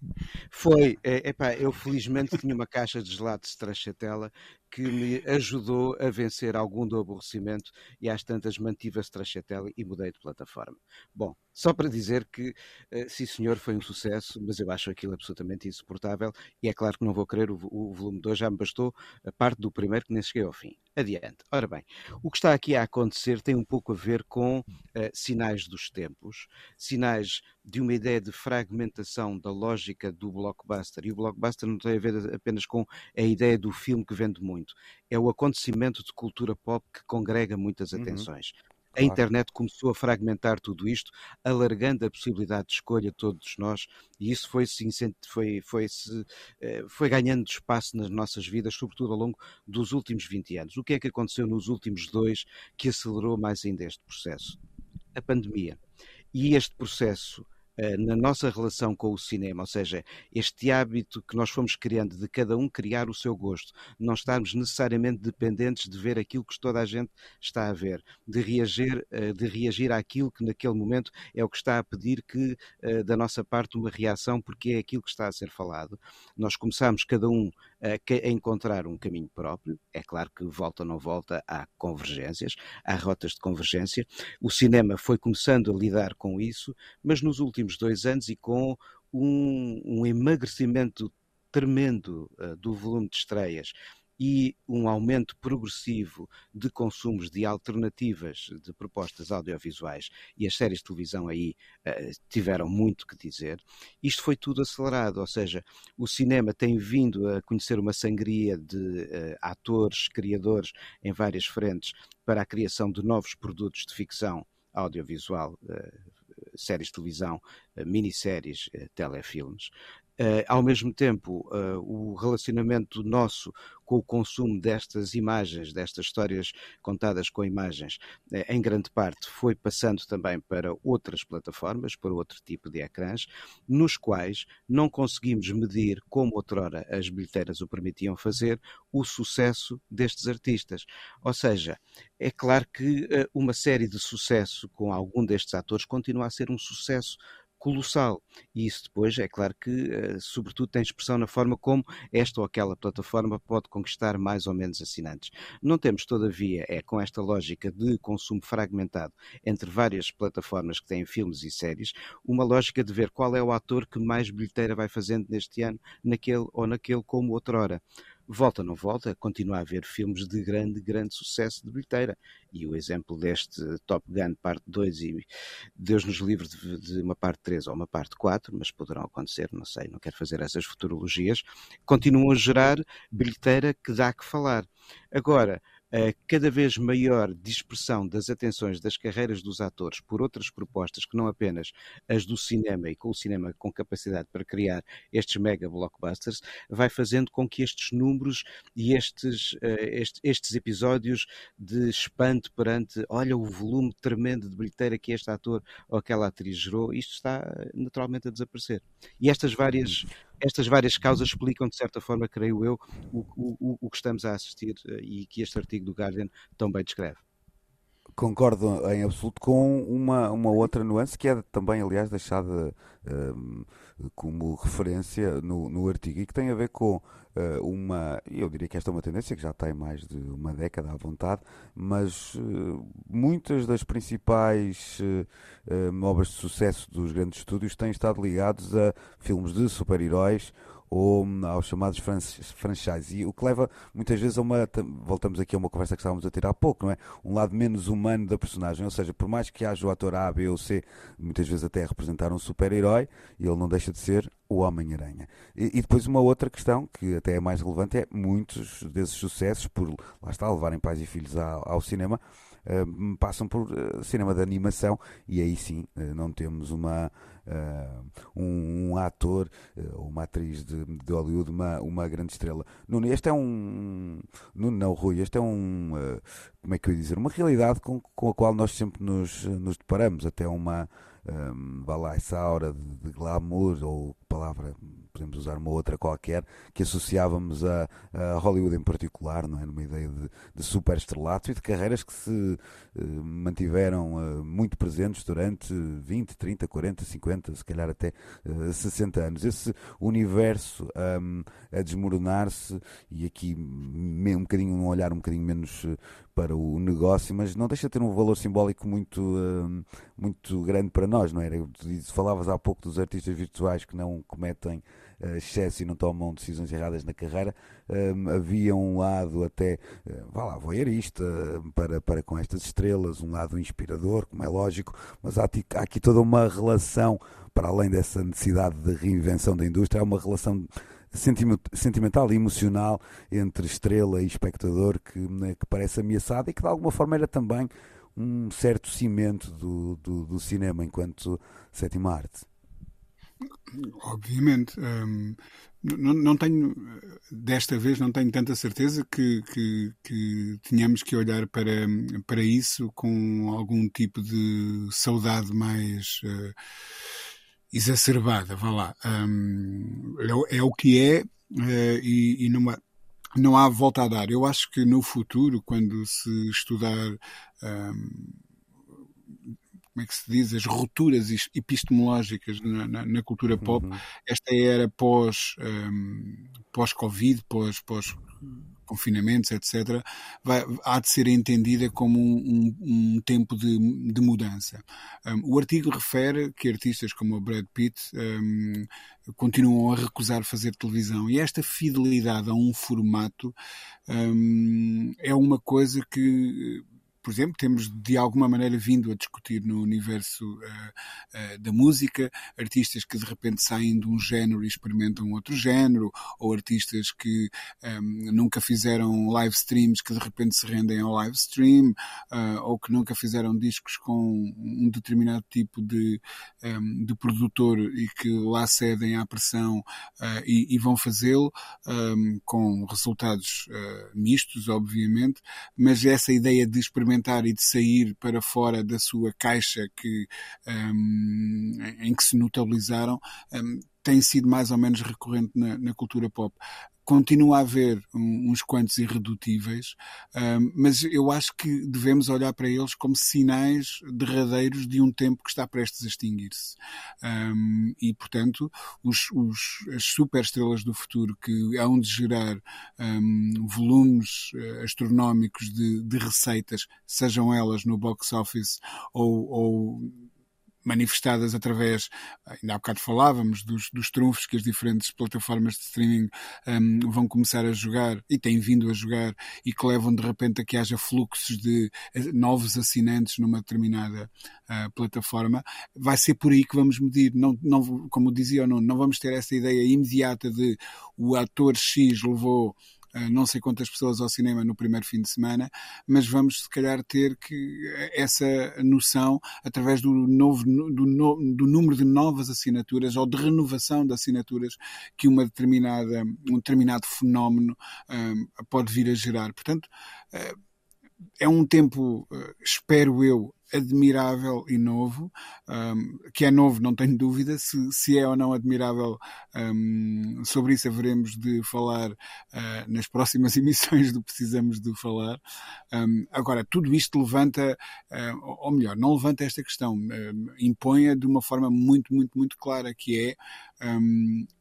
B: Foi. É, epá, eu felizmente tinha uma caixa de gelado de stracciatella que me ajudou a vencer algum do aborrecimento e às tantas mantive a stracciatella e mudei de plataforma. Bom, só para dizer que, uh, sim senhor, foi um sucesso, mas eu acho aquilo absolutamente insuportável e é claro que não vou querer o, o volume 2, já me bastou a parte do primeiro que nem cheguei ao fim. Adiante. Ora bem, o que está aqui a acontecer tem um pouco a ver com uh, sinais dos tempos, sinais de uma ideia de fragmentação da lógica do blockbuster. E o blockbuster não tem a ver apenas com a ideia do filme que vende muito, é o acontecimento de cultura pop que congrega muitas uhum. atenções. Uhum. A internet começou a fragmentar tudo isto, alargando a possibilidade de escolha a todos nós, e isso foi, foi, foi, eh, foi ganhando espaço nas nossas vidas, sobretudo ao longo dos últimos 20 anos. O que é que aconteceu nos últimos dois que acelerou mais ainda este processo? A pandemia. E este processo na nossa relação com o cinema, ou seja, este hábito que nós fomos criando de cada um criar o seu gosto, não estarmos necessariamente dependentes de ver aquilo que toda a gente está a ver, de reagir, eh, de reagir àquilo que naquele momento é o que está a pedir que eh, da nossa parte uma reação, porque é aquilo que está a ser falado. Nós começamos cada um a encontrar um caminho próprio. É claro que volta ou não volta, há convergências, há rotas de convergência. O cinema foi começando a lidar com isso, mas nos últimos dois anos e com um, um emagrecimento tremendo uh, do volume de estreias e um aumento progressivo de consumos de alternativas de propostas audiovisuais, e as séries de televisão aí uh, tiveram muito que dizer, isto foi tudo acelerado, ou seja, o cinema tem vindo a conhecer uma sangria de uh, atores, criadores em várias frentes para a criação de novos produtos de ficção audiovisual, uh, séries de televisão, minisséries, telefilmes. Uh, ao mesmo tempo, uh, o relacionamento nosso com o consumo destas imagens, destas histórias contadas com imagens, uh, em grande parte foi passando também para outras plataformas, para outro tipo de ecrãs, nos quais não conseguimos medir, como outrora as bilheteiras o permitiam fazer, o sucesso destes artistas. Ou seja, é claro que uma série de sucesso com algum destes atores continua a ser um sucesso colossal. E isso depois, é claro que, uh, sobretudo, tem expressão na forma como esta ou aquela plataforma pode conquistar mais ou menos assinantes. Não temos, todavia, é com esta lógica de consumo fragmentado entre várias plataformas que têm filmes e séries, uma lógica de ver qual é o ator que mais bilheteira vai fazendo neste ano, naquele ou naquele, como outrora volta não volta, continua a haver filmes de grande, grande sucesso de bilheteira. E o exemplo deste Top Gun parte 2 e Deus nos livre de, de, uma parte 3 ou uma parte 4, mas poderão acontecer, não sei, não quero fazer essas futurologias, continuam a gerar bilheteira que dá que falar. Agora, a cada vez maior dispersão das atenções das carreiras dos atores por outras propostas que não apenas as do cinema e com o cinema com capacidade para criar estes mega blockbusters, vai fazendo com que estes números e estes, uh, estes, estes, episódios de espanto perante, olha o volume tremendo de bilheteira que este ator ou aquela atriz gerou, isto está naturalmente a desaparecer. E estas várias estas várias causas explicam, de certa forma, creio eu, o, o, o que estamos a assistir eh, e que este artigo do Guardian tão bem descreve.
A: Concordo em absoluto com uma, uma outra nuance que é também, aliás, deixada um, como referência no, no artigo e que tem a ver com uh, uma, eu diria que esta é uma tendência que já tem mais de uma década à vontade, mas uh, muitas das principais uh, obras de sucesso dos grandes estúdios têm estado ligados a filmes de super-heróis ou aos chamados franchise. E o que leva muitas vezes a uma. Voltamos aqui a uma conversa que estávamos a ter há pouco, não é? Um lado menos humano da personagem. Ou seja, por mais que haja o ator A, B ou C, muitas vezes até representar um super-herói, ele não deixa de ser o Homem-Aranha. E, e, depois uma outra questão, que até é mais relevante, é muitos desses sucessos, por lá está, levarem pais e filhos ao, ao cinema, uh, passam por uh, cinema de animação e aí sim não temos uma um, um, ator ou uma atriz de, de Hollywood, uma, uma grande estrela. Nuno, este é um. Nuno, não, Rui, este é um. como é que eu ia dizer? Uma realidade com, com a qual nós sempre nos, nos deparamos, até uma. Um, vá lá, essa aura de, de glamour ou palavra podemos usar uma outra qualquer, que associávamos a, a Hollywood em particular, não é? numa ideia de, de super estrelato e de carreiras que se uh, mantiveram uh, muito presentes durante 20, 30, 40, 50, se calhar até eh, 60 anos. Esse universo um, a desmoronar-se e aqui um bocadinho um olhar um bocadinho menos para o negócio, mas não deixa de ter um valor simbólico muito, uh, muito grande para nós, não é? Falavas há pouco dos artistas virtuais que não cometem excesso e não tomam decisões erradas na carreira. Uh, havia um lado até, uh, vá lá, voyeurista para, para com estas estrelas, um lado inspirador, como é lógico, mas há, há aqui toda uma relação, para além dessa necessidade de reinvenção da indústria, há uma relação sentimental e emocional entre estrela e espectador que, né, que parece ameaçada e que de alguma forma era também um certo cimento do, do, do cinema enquanto sétima arte.
C: Obviamente. Hum, não, não, tenho, desta vez, não tenho tanta certeza que, que, que tenhamos que olhar para, para isso com algum tipo de saudade mais. Uh, exacerbada, vá lá. Um, é, é, o que é uh, e, e numa, não há volta a dar. Eu acho que no futuro, quando se estudar um, como é que se diz, as rupturas epistemológicas na, na, na cultura pop, uhum. esta era pós, um, pós-Covid, pós, pós confinamentos, etc., vai, há de ser entendida como um, um, um tempo de, de mudança. Um, o artigo refere que artistas como o Brad Pitt hum, continuam a recusar fazer televisão e esta fidelidade a um formato hum, é uma coisa que por exemplo, temos de alguma maneira vindo a discutir no universo uh, uh, da música artistas que de repente saem de um género e experimentam outro género, ou artistas que um, ehm, nunca fizeram live streams que de repente se rendem ao live stream, uh, ou que nunca fizeram discos com um determinado tipo de, um, ehm, de produtor e que lá cedem à pressão e, e, vão fazê-lo um, ehm, com resultados mistos, obviamente, mas essa ideia de experimentar experimentar e de sair para fora da sua caixa que, um, em que se notabilizaram um, tem sido mais ou menos recorrente na, na cultura pop continua a haver uns quantos irredutíveis, mas eu acho que devemos olhar para eles como sinais derradeiros de um tempo que está prestes a extinguir-se. e, portanto, os, os, as superestrelas do futuro que hão de gerar volumes uh, astronómicos de, de receitas, sejam elas no box office ou, ou manifestadas através, ainda há bocado falávamos, dos, dos trunfos que as diferentes plataformas de streaming um, vão começar a jogar e têm vindo a jogar e que levam de repente a que haja fluxos de eh, novos assinantes numa determinada uh, plataforma, vai ser por aí que vamos medir. Não, não, como dizia ou não, não vamos ter essa ideia imediata de o ator X levou não sei quantas pessoas ao cinema no primeiro fim de semana, mas vamos se calhar ter que essa noção através do novo do, no, do número de novas assinaturas ou de renovação de assinaturas que uma determinada um determinado fenómeno um, pode vir a gerar. Portanto, uh, é um tempo, espero eu, admirável e novo, um, que é novo, não tenho dúvida, se, se é ou não admirável, um, sobre isso haveremos de falar uh, nas próximas emissões do Precisamos de Falar. Um, agora, tudo isto levanta, uh, ou melhor, não levanta esta questão, uh, impõe-a de uma forma muito, muito, muito clara, que é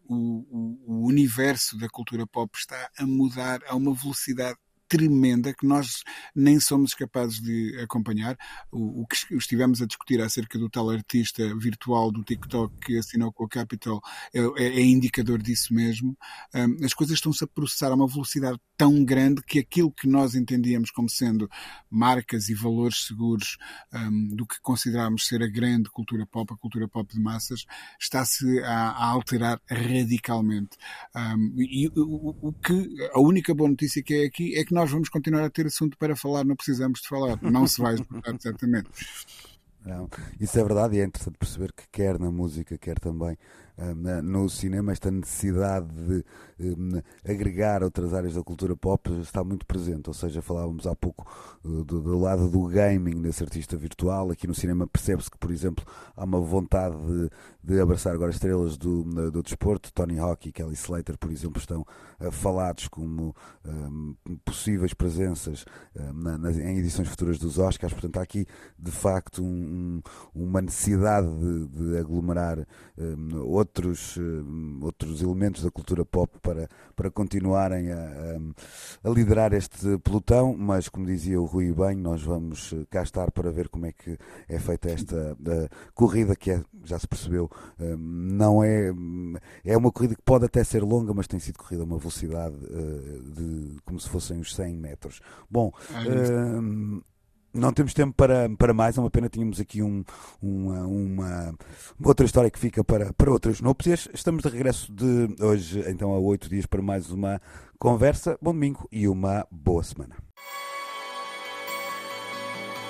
C: o, o, universo da cultura pop está a mudar a uma velocidade tremenda que nós nem somos capazes de acompanhar. O, o, que estivemos a discutir acerca do tal artista virtual do TikTok que assinou com a Capital é, é, é indicador disso mesmo. Um, as coisas estão-se a processar a uma velocidade tão grande que aquilo que nós entendíamos como sendo marcas e valores seguros um, do que consideramos ser a grande cultura pop, a cultura pop de massas, está-se a, a, alterar radicalmente. Um, e o, o, que a única boa notícia que é aqui é que nós vamos continuar a ter assunto para falar, não precisamos de falar, não se vai esgotar, certamente.
A: Não, isso é verdade e é interessante perceber que quer na música, quer também no cinema, esta necessidade de agregar outras áreas da cultura pop está muito presente. Ou seja, falávamos há pouco uh, do, do, lado do gaming, desse artista virtual. Aqui no cinema percebe-se que, por exemplo, há uma vontade de, abraçar agora estrelas do, do desporto. Tony Hawk e Kelly Slater, por exemplo, estão uh, falados como possíveis presenças uh, em edições futuras dos Oscars. Portanto, há aqui de facto um, uma necessidade de, de aglomerar um, outros, uh, outros elementos da cultura pop para, para continuarem a, a, liderar este pelotão, mas como dizia o Rui bem, nós vamos eh, cá estar para ver como é que é feita esta corrida que é, já se percebeu, não é, é uma corrida que pode até ser longa, mas tem sido corrida a uma velocidade de como se fossem os 100 metros. Bom, uh, não temos tempo para, para mais, é uma pena. Tínhamos aqui um, uma, uma, outra história que fica para, para outras núpcias. Estamos de regresso de hoje, então, a oito dias para mais uma conversa. Bom domingo e uma boa semana.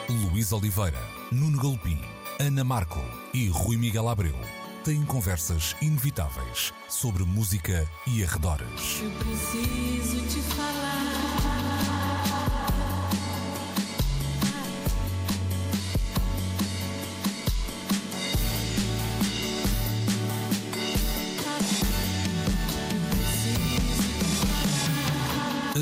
D: Luís Oliveira, Nuno Galpim, Ana Marco e Rui Miguel Abreu têm conversas inevitáveis sobre música e arredores.
E: Eu preciso te falar.